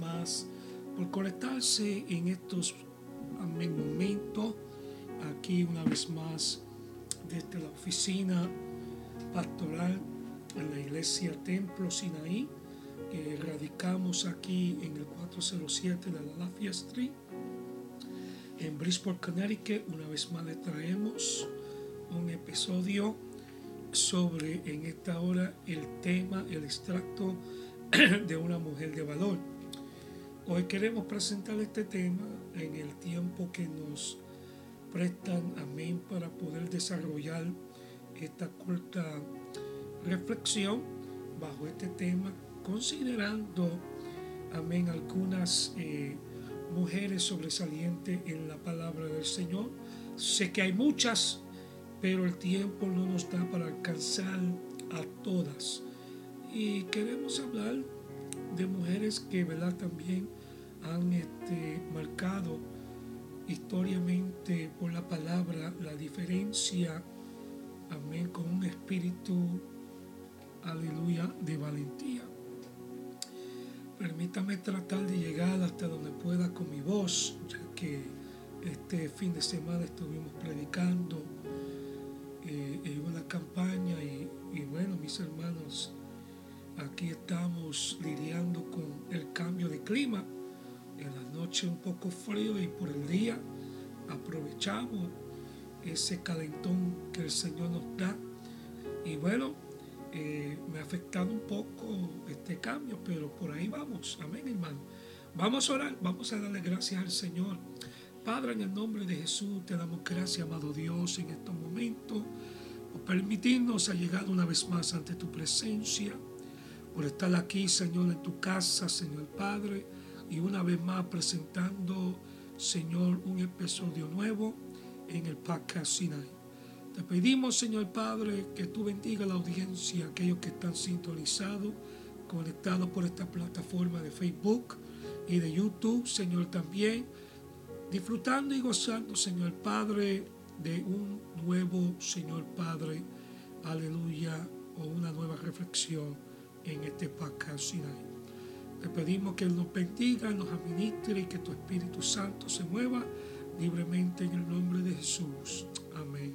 más por conectarse en estos momentos aquí una vez más desde la oficina pastoral en la iglesia Templo Sinaí que radicamos aquí en el 407 de la Lafayette Street en Bridgeport, Connecticut. Una vez más le traemos un episodio sobre en esta hora el tema, el extracto de una mujer de valor. Hoy queremos presentar este tema en el tiempo que nos prestan, amén, para poder desarrollar esta corta reflexión bajo este tema, considerando, amén, algunas eh, mujeres sobresalientes en la palabra del Señor. Sé que hay muchas, pero el tiempo no nos da para alcanzar a todas. Y queremos hablar de mujeres que ¿verdad? también han este, marcado historiamente por la palabra la diferencia, amén, con un espíritu, aleluya, de valentía. Permítame tratar de llegar hasta donde pueda con mi voz, ya que este fin de semana estuvimos predicando eh, en una campaña y, y bueno, mis hermanos, Aquí estamos lidiando con el cambio de clima. En la noche un poco frío y por el día aprovechamos ese calentón que el Señor nos da. Y bueno, eh, me ha afectado un poco este cambio, pero por ahí vamos. Amén, hermano. Vamos a orar, vamos a darle gracias al Señor. Padre, en el nombre de Jesús, te damos gracias, amado Dios, en estos momentos, por permitirnos llegar una vez más ante tu presencia por estar aquí, Señor, en tu casa, Señor Padre, y una vez más presentando, Señor, un episodio nuevo en el podcast Sinai. Te pedimos, Señor Padre, que tú bendiga la audiencia, aquellos que están sintonizados, conectados por esta plataforma de Facebook y de YouTube, Señor, también, disfrutando y gozando, Señor Padre, de un nuevo, Señor Padre, aleluya, o una nueva reflexión en este podcast Te pedimos que Él nos bendiga, nos administre y que tu Espíritu Santo se mueva libremente en el nombre de Jesús. Amén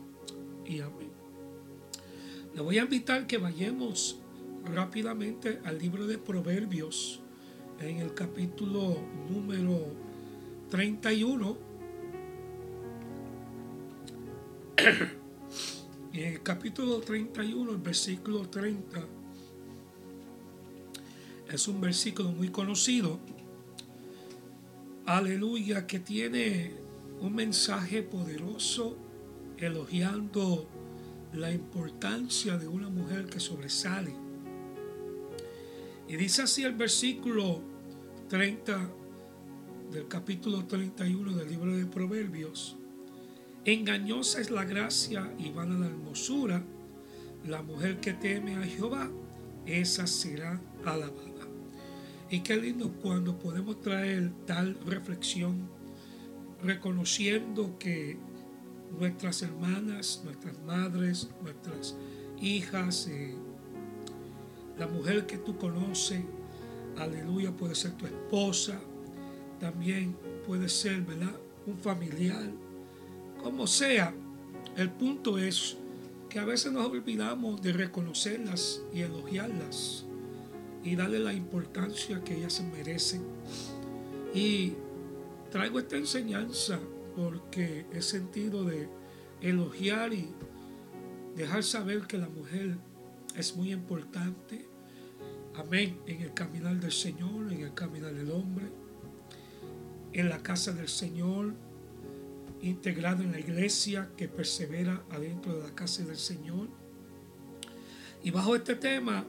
y amén. Le voy a invitar que vayamos rápidamente al libro de Proverbios en el capítulo número 31. en el capítulo 31, el versículo 30 es un versículo muy conocido. Aleluya, que tiene un mensaje poderoso elogiando la importancia de una mujer que sobresale. Y dice así el versículo 30 del capítulo 31 del libro de Proverbios. Engañosa es la gracia y vana la hermosura. La mujer que teme a Jehová, esa será alabada. Y qué lindo cuando podemos traer tal reflexión, reconociendo que nuestras hermanas, nuestras madres, nuestras hijas, eh, la mujer que tú conoces, aleluya, puede ser tu esposa, también puede ser, ¿verdad? Un familiar, como sea. El punto es que a veces nos olvidamos de reconocerlas y elogiarlas y darle la importancia que ellas se merecen. Y traigo esta enseñanza porque he sentido de elogiar y dejar saber que la mujer es muy importante. Amén. En el caminar del Señor, en el caminar del hombre, en la casa del Señor, integrado en la iglesia que persevera adentro de la casa del Señor. Y bajo este tema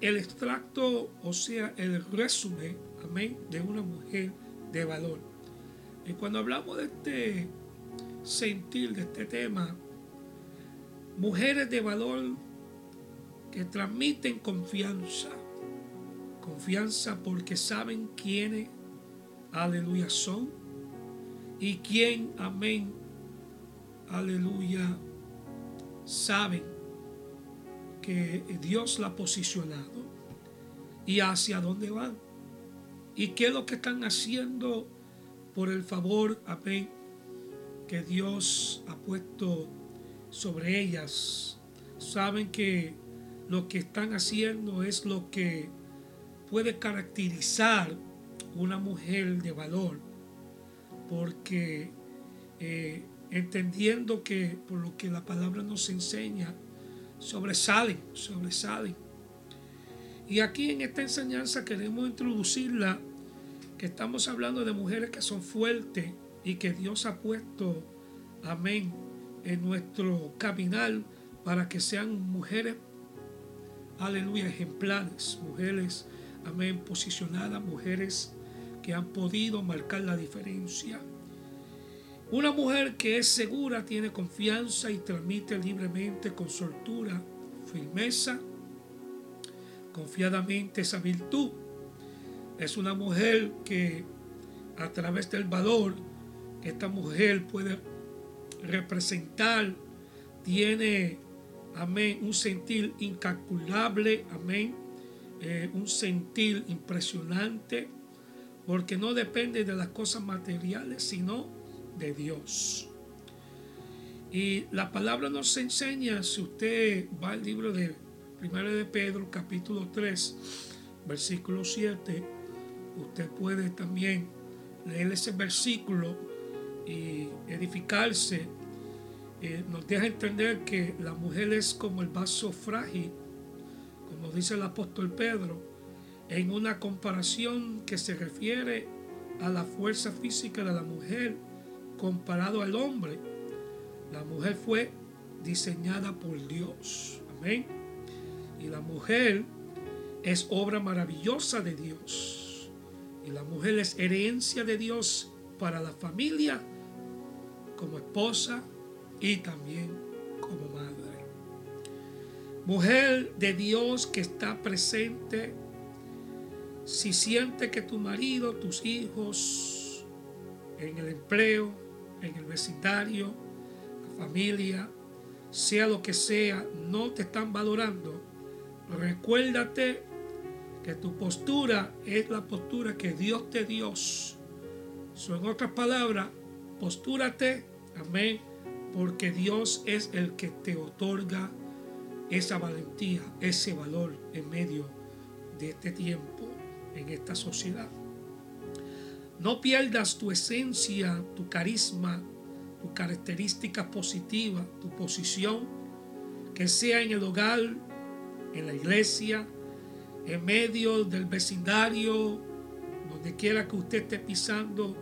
el extracto, o sea, el resumen, amén, de una mujer de valor. Y cuando hablamos de este sentir, de este tema, mujeres de valor que transmiten confianza, confianza porque saben quiénes, aleluya, son y quién, amén, aleluya, saben que Dios la ha posicionado y hacia dónde van. ¿Y qué es lo que están haciendo por el favor, que Dios ha puesto sobre ellas? Saben que lo que están haciendo es lo que puede caracterizar una mujer de valor, porque eh, entendiendo que por lo que la palabra nos enseña, sobresalen, sobresalen. Y aquí en esta enseñanza queremos introducirla, que estamos hablando de mujeres que son fuertes y que Dios ha puesto, amén, en nuestro caminar para que sean mujeres, aleluya, ejemplares, mujeres, amén, posicionadas, mujeres que han podido marcar la diferencia. Una mujer que es segura tiene confianza y transmite libremente con soltura, firmeza, confiadamente esa virtud. Es una mujer que a través del valor que esta mujer puede representar, tiene, amén, un sentir incalculable, amén, eh, un sentir impresionante, porque no depende de las cosas materiales, sino de Dios. Y la palabra nos enseña, si usted va al libro de 1 de Pedro, capítulo 3, versículo 7, usted puede también leer ese versículo y edificarse. Eh, nos deja entender que la mujer es como el vaso frágil, como dice el apóstol Pedro, en una comparación que se refiere a la fuerza física de la mujer comparado al hombre. La mujer fue diseñada por Dios. Amén. Y la mujer es obra maravillosa de Dios. Y la mujer es herencia de Dios para la familia como esposa y también como madre. Mujer de Dios que está presente si siente que tu marido, tus hijos, en el empleo, en el vecindario, la familia, sea lo que sea, no te están valorando, recuérdate que tu postura es la postura que Dios te dio. So, en otras palabras, postúrate, amén, porque Dios es el que te otorga esa valentía, ese valor en medio de este tiempo, en esta sociedad. No pierdas tu esencia, tu carisma, tu característica positiva, tu posición, que sea en el hogar, en la iglesia, en medio del vecindario, donde quiera que usted esté pisando.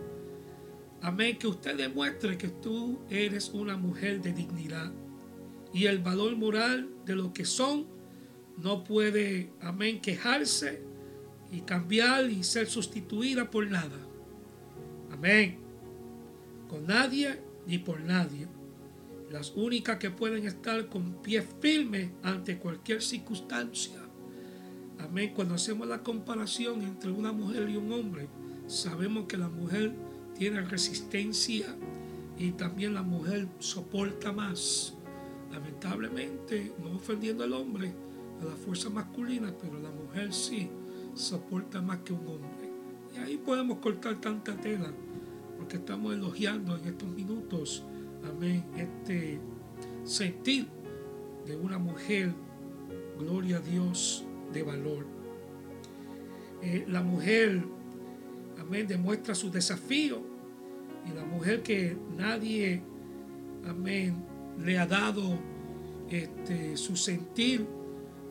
Amén, que usted demuestre que tú eres una mujer de dignidad y el valor moral de lo que son no puede, amén, quejarse y cambiar y ser sustituida por nada. Amén. Con nadie ni por nadie. Las únicas que pueden estar con pie firme ante cualquier circunstancia. Amén. Cuando hacemos la comparación entre una mujer y un hombre, sabemos que la mujer tiene resistencia y también la mujer soporta más. Lamentablemente, no ofendiendo al hombre, a la fuerza masculina, pero la mujer sí soporta más que un hombre. Y ahí podemos cortar tanta tela porque estamos elogiando en estos minutos, amén, este sentir de una mujer, gloria a Dios, de valor. Eh, la mujer, amén, demuestra su desafío y la mujer que nadie, amén, le ha dado este, su sentir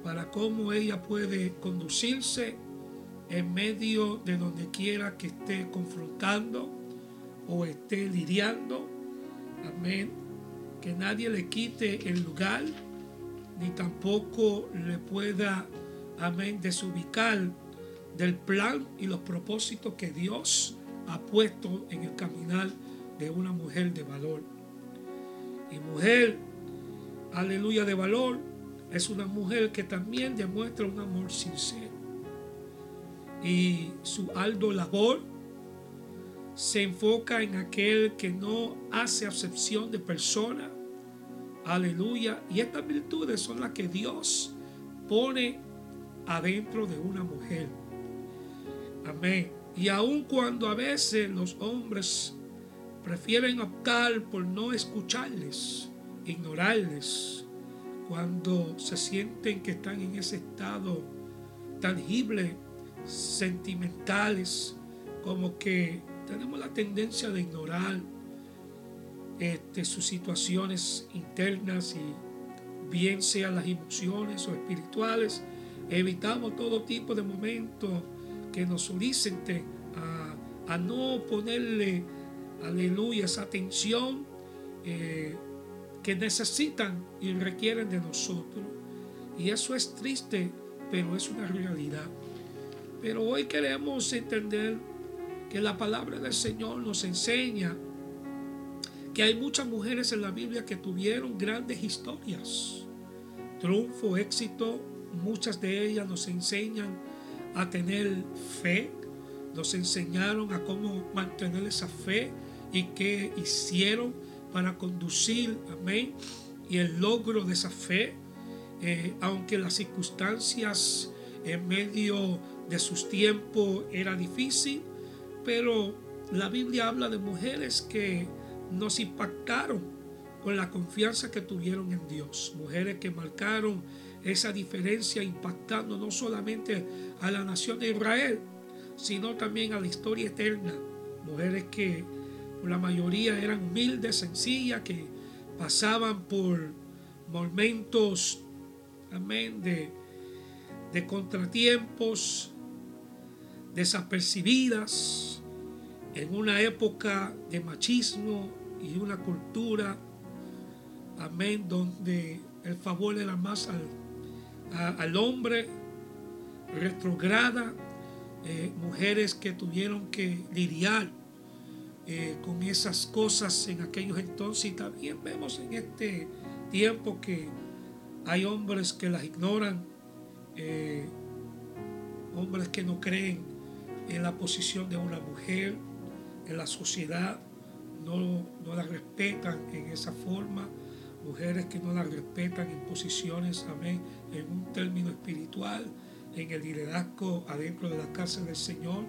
para cómo ella puede conducirse en medio de donde quiera que esté confrontando o esté lidiando. Amén. Que nadie le quite el lugar, ni tampoco le pueda, amén, desubicar del plan y los propósitos que Dios ha puesto en el caminar de una mujer de valor. Y mujer, aleluya, de valor, es una mujer que también demuestra un amor sincero. Y su aldo labor se enfoca en aquel que no hace acepción de persona. Aleluya. Y estas virtudes son las que Dios pone adentro de una mujer. Amén. Y aun cuando a veces los hombres prefieren optar por no escucharles, ignorarles, cuando se sienten que están en ese estado tangible, sentimentales, como que tenemos la tendencia de ignorar este, sus situaciones internas y bien sean las emociones o espirituales, evitamos todo tipo de momentos que nos soliciten a, a no ponerle, aleluya, esa atención eh, que necesitan y requieren de nosotros. Y eso es triste, pero es una realidad. Pero hoy queremos entender que la palabra del Señor nos enseña que hay muchas mujeres en la Biblia que tuvieron grandes historias, triunfo, éxito. Muchas de ellas nos enseñan a tener fe, nos enseñaron a cómo mantener esa fe y qué hicieron para conducir, amén, y el logro de esa fe, eh, aunque las circunstancias en medio de sus tiempos era difícil, pero la Biblia habla de mujeres que nos impactaron con la confianza que tuvieron en Dios. Mujeres que marcaron esa diferencia impactando no solamente a la nación de Israel, sino también a la historia eterna. Mujeres que la mayoría eran humildes, sencillas, que pasaban por momentos, amén, de contratiempos, desapercibidas, en una época de machismo y una cultura, amén, donde el favor era más al, al hombre, retrograda, eh, mujeres que tuvieron que lidiar eh, con esas cosas en aquellos entonces. Y también vemos en este tiempo que hay hombres que las ignoran, eh, hombres que no creen en la posición de una mujer, en la sociedad no, no la respetan en esa forma, mujeres que no la respetan en posiciones, amén, en un término espiritual, en el liderazgo adentro de la casa del Señor,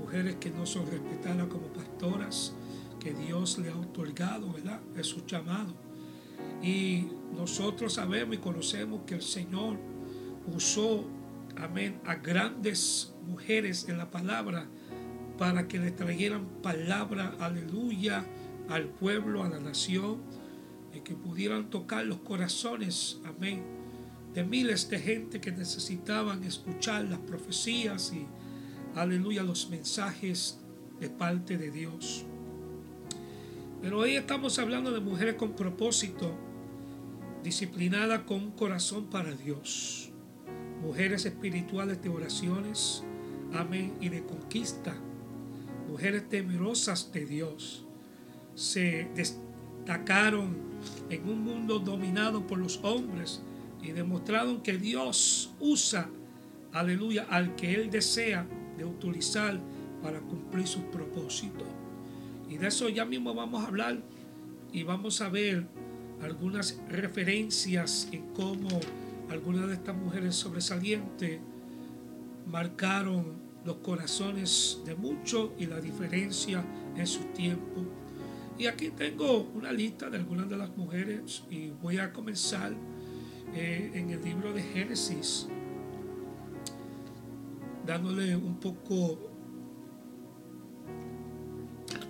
mujeres que no son respetadas como pastoras, que Dios le ha otorgado, ¿verdad? Es su llamado. Y nosotros sabemos y conocemos que el Señor usó, amén, a grandes mujeres en la palabra para que le trajeran palabra, aleluya, al pueblo, a la nación, y que pudieran tocar los corazones, amén, de miles de gente que necesitaban escuchar las profecías y, aleluya, los mensajes de parte de Dios. Pero hoy estamos hablando de mujeres con propósito, disciplinadas con un corazón para Dios, mujeres espirituales de oraciones, amén, y de conquista mujeres temerosas de Dios se destacaron en un mundo dominado por los hombres y demostraron que Dios usa, aleluya, al que Él desea de utilizar para cumplir sus propósitos. Y de eso ya mismo vamos a hablar y vamos a ver algunas referencias en cómo algunas de estas mujeres sobresalientes marcaron los corazones de muchos y la diferencia en su tiempo. Y aquí tengo una lista de algunas de las mujeres y voy a comenzar eh, en el libro de Génesis, dándole un poco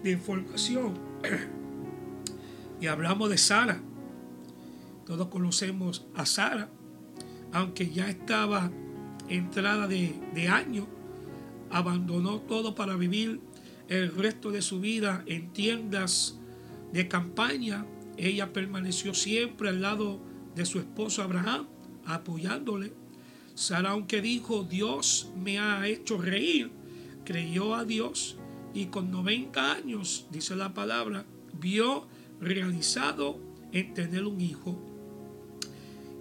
de información. Y hablamos de Sara. Todos conocemos a Sara, aunque ya estaba entrada de, de año abandonó todo para vivir el resto de su vida en tiendas de campaña. Ella permaneció siempre al lado de su esposo Abraham, apoyándole. Sara, aunque dijo, Dios me ha hecho reír, creyó a Dios y con 90 años, dice la palabra, vio realizado en tener un hijo.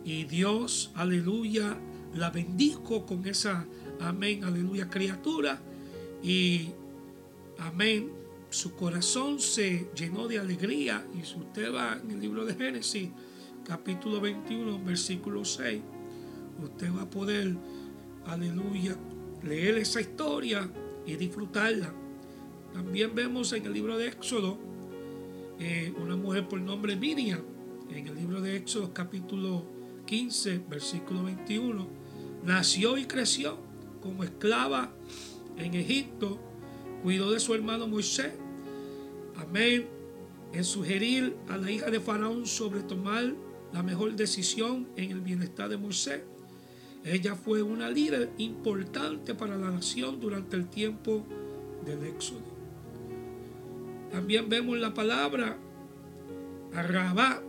Y Dios, aleluya, la bendijo con esa amén, aleluya, criatura. Y amén, su corazón se llenó de alegría. Y si usted va en el libro de Génesis, capítulo 21, versículo 6, usted va a poder, aleluya, leer esa historia y disfrutarla. También vemos en el libro de Éxodo eh, una mujer por nombre Miriam, en el libro de Éxodo capítulo 15, versículo 21, nació y creció como esclava en Egipto, cuidó de su hermano Moisés. Amén. En sugerir a la hija de Faraón sobre tomar la mejor decisión en el bienestar de Moisés. Ella fue una líder importante para la nación durante el tiempo del Éxodo. También vemos la palabra Arrabá.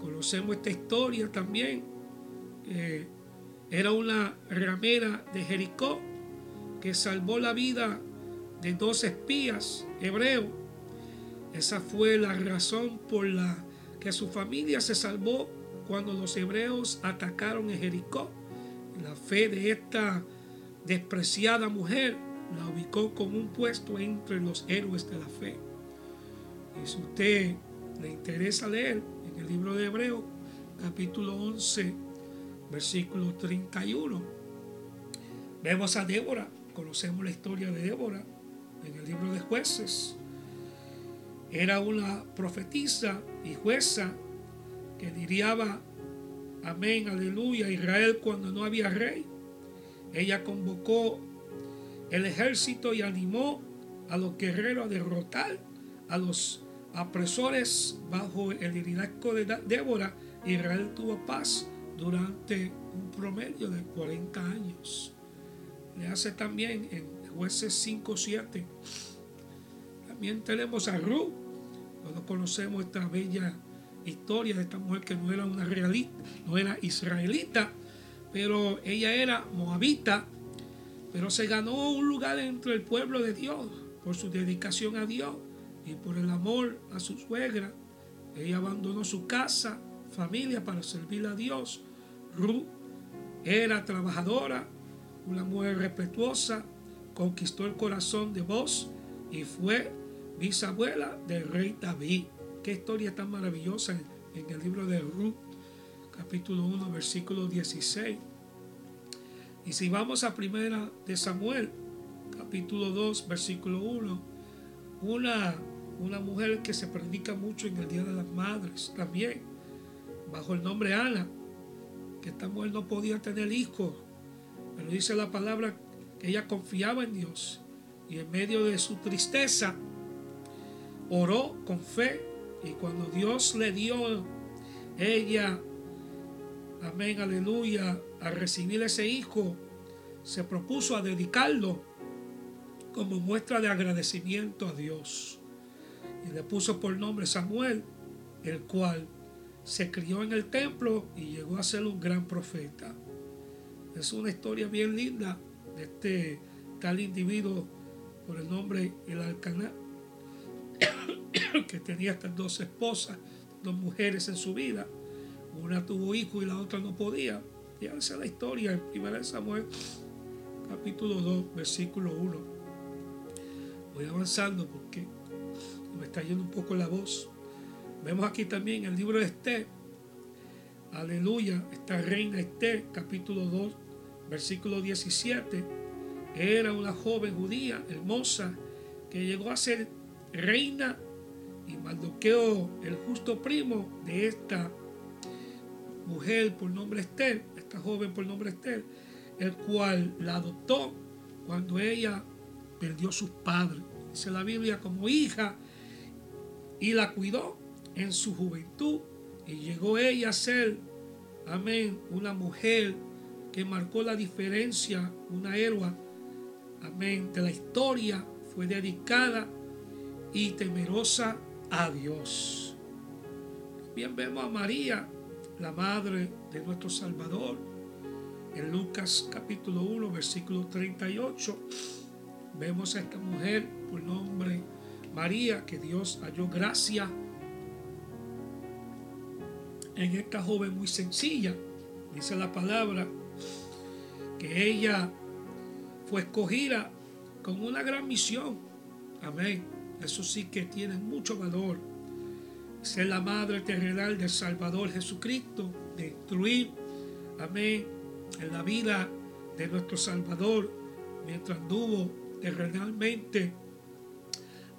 Conocemos esta historia también. era una ramera de Jericó que salvó la vida de dos espías hebreos. Esa fue la razón por la que su familia se salvó cuando los hebreos atacaron en Jericó. La fe de esta despreciada mujer la ubicó como un puesto entre los héroes de la fe. Y si usted le interesa leer en el libro de Hebreo, capítulo 11, versículo 31, vemos a Débora, conocemos la historia de Débora en el libro de jueces. Era una profetisa y jueza que diriaba amén, aleluya, Israel cuando no había rey. Ella convocó el ejército y animó a los guerreros a derrotar a los apresores bajo el liderazgo de Débora. Israel tuvo paz durante un promedio de 40 años. Le hace también en jueces 5, 7. También tenemos a Ruth. Todos conocemos esta bella historia de esta mujer que no era una realista, no era israelita, pero ella era moabita pero se ganó un lugar entre el pueblo de Dios por su dedicación a Dios y por el amor a su suegra. Ella abandonó su casa, familia para servir a Dios. Ruth era trabajadora, una mujer respetuosa, conquistó el corazón de vos y fue bisabuela del rey David. Qué historia tan maravillosa en, el libro de Ruth, capítulo 1, versículo 16. Y si vamos a primera de Samuel, capítulo 2, versículo 1, una, una mujer que se predica mucho en el Día de las Madres también, bajo el nombre Ana, que esta mujer no podía tener hijos, pero dice la palabra que ella confiaba en Dios y en medio de su tristeza oró con fe y cuando Dios le dio ella amén, aleluya, a recibir ese hijo, se propuso a dedicarlo como muestra de agradecimiento a Dios. Y le puso por nombre Samuel, el cual se crió en el templo y llegó a ser un gran profeta. Es una historia bien linda de este tal individuo por el nombre El Alcaná, que tenía estas dos esposas, dos mujeres en su vida una tuvo hijo y la otra no podía. Y esa es la historia en 1 Samuel capítulo 2, versículo 1. Voy avanzando porque me está yendo un poco la voz. Vemos aquí también el libro de Esther. Aleluya, esta reina Esther, capítulo 2, versículo 17. Era una joven judía hermosa que llegó a ser reina y Mardoqueo, el justo primo de esta mujer por nombre Esther, esta joven por nombre Esther, el cual la adoptó cuando ella perdió a sus padres. Dice la Biblia como hija y la cuidó en su juventud y llegó ella a ser, amén, una mujer que marcó la diferencia, una héroe, amén, de la historia, fue dedicada y temerosa a Dios. También vemos a María, la madre de nuestro Salvador. En Lucas capítulo 1, versículo 38, vemos a esta mujer por nombre María, que Dios halló gracia en esta joven muy sencilla. Dice la palabra que ella fue escogida con una gran misión. Amén. Eso sí que tiene mucho valor ser la madre terrenal del Salvador Jesucristo, de instruir, amén, en la vida de nuestro Salvador mientras anduvo terrenalmente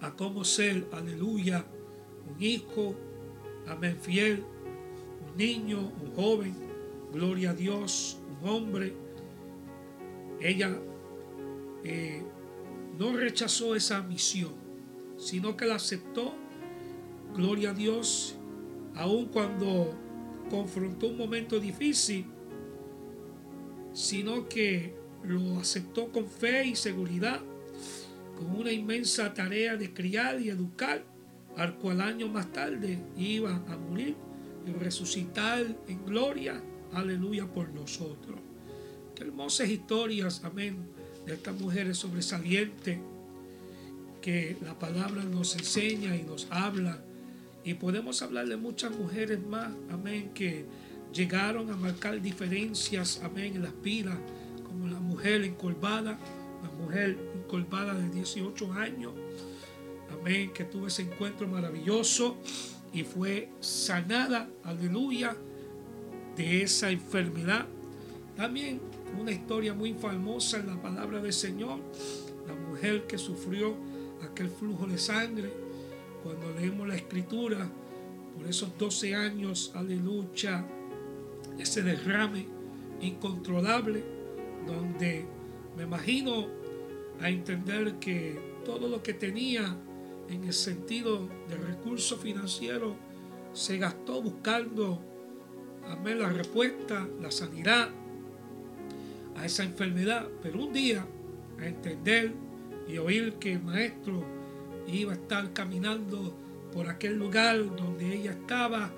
a cómo ser, aleluya, un hijo, amén, fiel, un niño, un joven, gloria a Dios, un hombre. Ella eh, no rechazó esa misión, sino que la aceptó, gloria a Dios, aun cuando confrontó un momento difícil, sino que lo aceptó con fe y seguridad, con una inmensa tarea de criar y educar, al cual año más tarde iba a morir y resucitar en gloria, aleluya, por nosotros. Qué hermosas historias, amén, de estas mujeres sobresalientes que la palabra nos enseña y nos habla. Y podemos hablar de muchas mujeres más, amén, que llegaron a marcar diferencias, amén, en las vidas como la mujer encorvada, la mujer encorvada de 18 años, amén, que tuvo ese encuentro maravilloso y fue sanada, aleluya, de esa enfermedad. También una historia muy famosa en la palabra del Señor, la mujer que sufrió aquel flujo de sangre, cuando leemos la escritura, por esos 12 años, aleluya, ese derrame incontrolable donde me imagino a entender que todo lo que tenía en el sentido de recursos financieros se gastó buscando amén, la respuesta, la sanidad a esa enfermedad. Pero un día, a entender y oír que el maestro iba a estar caminando por aquel lugar donde ella estaba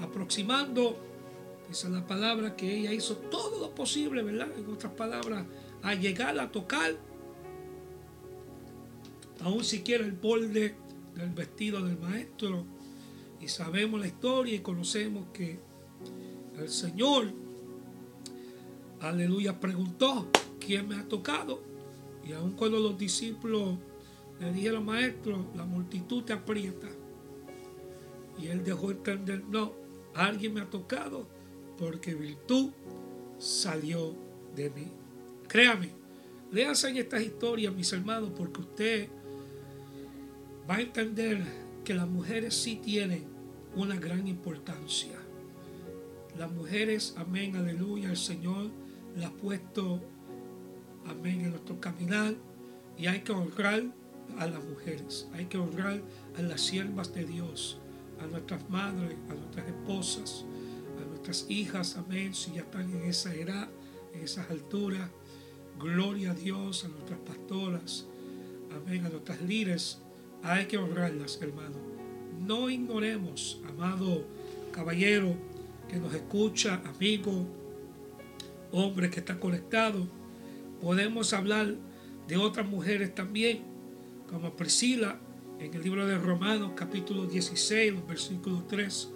aproximando esa es la palabra que ella hizo todo lo posible, ¿verdad? En otras palabras, a llegar a tocar, aún siquiera el borde del vestido del maestro. Y sabemos la historia y conocemos que el Señor, aleluya, preguntó, ¿quién me ha tocado? Y aun cuando los discípulos le dijeron, maestro, la multitud te aprieta. Y él dejó entender, no, alguien me ha tocado porque virtud salió de mí. Créame, léanse en estas historias, mis hermanos, porque usted va a entender que las mujeres sí tienen una gran importancia. Las mujeres, amén, aleluya, el Señor las ha puesto, amén, en nuestro caminar y hay que honrar a las mujeres, hay que honrar a las siervas de Dios, a nuestras madres, a nuestras esposas, nuestras hijas, amén, si ya están en esa edad, en esas alturas. Gloria a Dios, a nuestras pastoras, amén, a nuestras líderes. Hay que honrarlas, hermano. No ignoremos, amado caballero que nos escucha, amigo, hombre que está conectado. Podemos hablar de otras mujeres también, como Priscila, en el libro de Romanos capítulo 16, versículo 3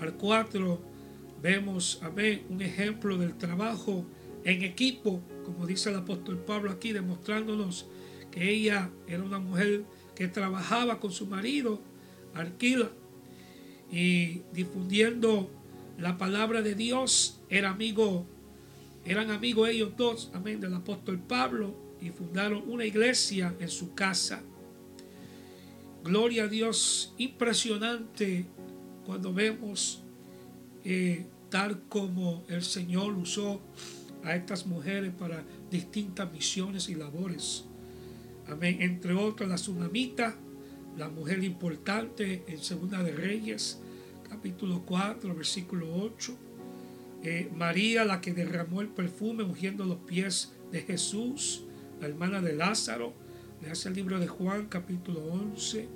al 4 Vemos, amén, un ejemplo del trabajo en equipo, como dice el apóstol Pablo aquí, demostrándonos que ella era una mujer que trabajaba con su marido, Arquila, y difundiendo la palabra de Dios, era amigo, eran amigos ellos dos, amén, del apóstol Pablo, y fundaron una iglesia en su casa. Gloria a Dios, impresionante cuando vemos eh, tal como el Señor usó a estas mujeres para distintas misiones y labores. Amén. Entre otras, la tsunamita, la mujer importante en Segunda de Reyes, capítulo 4, versículo 8. Eh, María, la que derramó el perfume ungiendo los pies de Jesús, la hermana de Lázaro. Le hace el libro de Juan, capítulo 11.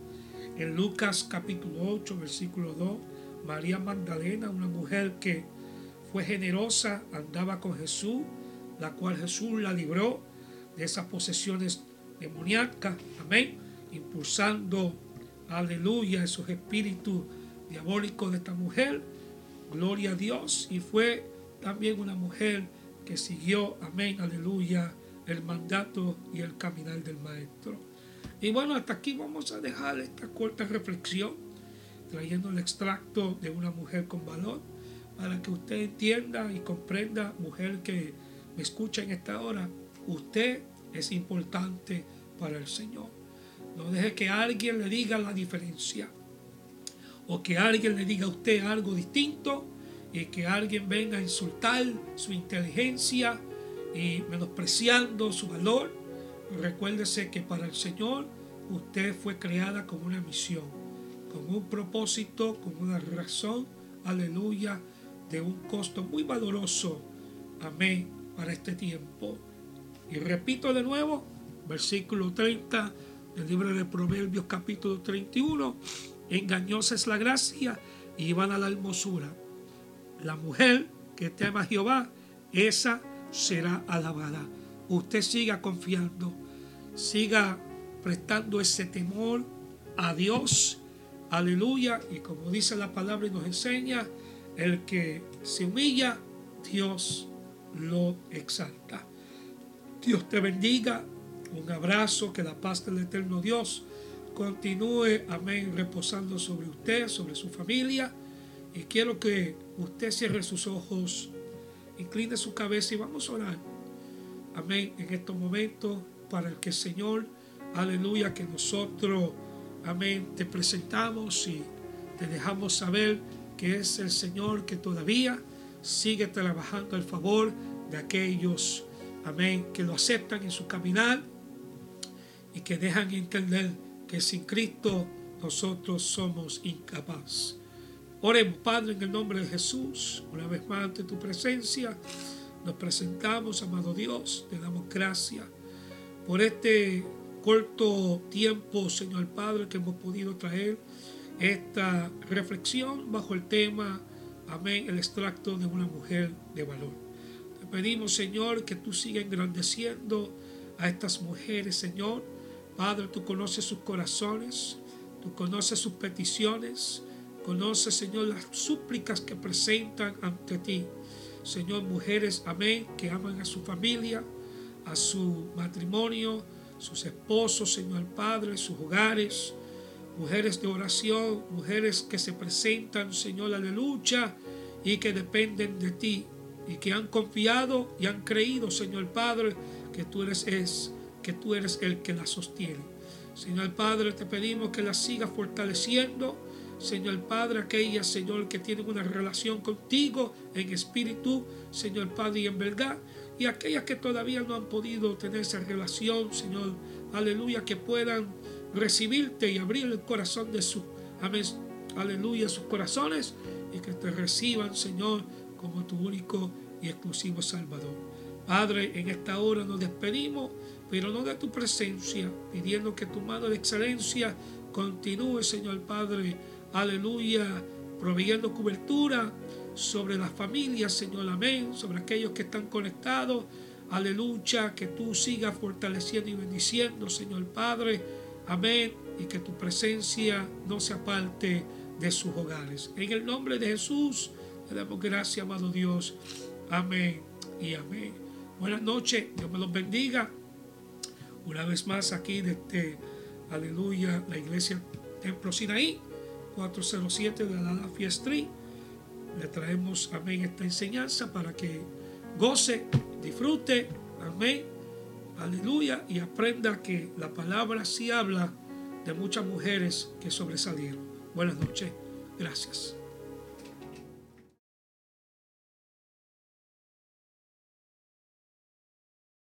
En Lucas, capítulo 8, versículo 2 María Magdalena, una mujer que fue generosa, andaba con Jesús, la cual Jesús la libró de esas posesiones demoníacas, amén, impulsando, aleluya, esos espíritus diabólicos de esta mujer, gloria a Dios, y fue también una mujer que siguió, amén, aleluya, el mandato y el caminar del Maestro. Y bueno, hasta aquí vamos a dejar esta corta reflexión trayendo el extracto de una mujer con valor, para que usted entienda y comprenda, mujer que me escucha en esta hora, usted es importante para el Señor. No deje que alguien le diga la diferencia o que alguien le diga a usted algo distinto y que alguien venga a insultar su inteligencia y menospreciando su valor. Recuérdese que para el Señor usted fue creada con una misión, con un propósito, con una razón, aleluya, de un costo muy valoroso. Amén, para este tiempo. Y repito de nuevo, versículo 30 del libro de Proverbios capítulo 31, engañosa es la gracia y van a la hermosura. La mujer que teme a Jehová, esa será alabada. Usted siga confiando, siga prestando ese temor a Dios. Aleluya. Y como dice la palabra y nos enseña, el que se humilla, Dios lo exalta. Dios te bendiga. Un abrazo, que la paz del eterno Dios continúe, amén, reposando sobre usted, sobre su familia. Y quiero que usted cierre sus ojos, incline su cabeza y vamos a orar. Amén, en estos momentos, para el que Señor, aleluya, que nosotros, amén, te presentamos y te dejamos saber que es el Señor que todavía sigue trabajando al favor de aquellos, amén, que lo aceptan en su caminar y que dejan entender que sin Cristo nosotros somos incapaces. Oremos, Padre, en el nombre de Jesús, una vez más ante tu presencia. Nos presentamos, amado Dios, te damos gracias por este corto tiempo, Señor Padre, que hemos podido traer esta reflexión bajo el tema, amén, el extracto de una mujer de valor. Te pedimos, Señor, que tú sigas engrandeciendo a estas mujeres, Señor. Padre, tú conoces sus corazones, tú conoces sus peticiones, conoces, Señor, las súplicas que presentan ante ti. Señor, mujeres, amén, que aman a su familia, a su matrimonio, sus esposos, Señor Padre, sus hogares mujeres de oración, mujeres que se presentan, Señor, a la lucha y que dependen de ti y que han confiado y han creído, Señor Padre, que tú eres es, que tú eres el que la sostiene. Señor Padre, te pedimos que la sigas fortaleciendo. Señor Padre, aquellas, Señor, que tienen una relación contigo en espíritu, Señor Padre, y en verdad. Y aquellas que todavía no han podido tener esa relación, Señor, aleluya, que puedan recibirte y abrir el corazón de su, amén, aleluya, sus corazones y que te reciban, Señor, como tu único y exclusivo Salvador. Padre, en esta hora nos despedimos, pero no de tu presencia, pidiendo que tu mano de excelencia continúe, Señor Padre, aleluya, proveyendo cobertura sobre las familias, Señor, amén, sobre aquellos que están conectados, aleluya, que tú sigas fortaleciendo y bendiciendo, Señor Padre, Amén. Y que tu presencia no se aparte de sus hogares. En el nombre de Jesús, le damos gracias, amado Dios. Amén y amén. Buenas noches, Dios me los bendiga. Una vez más aquí desde, aleluya, la iglesia Templo Sinaí, 407 de la Street. Le traemos, amén, esta enseñanza para que goce, disfrute, amén aleluya, y aprenda que la palabra sí habla de muchas mujeres que sobresalieron. Buenas noches, gracias.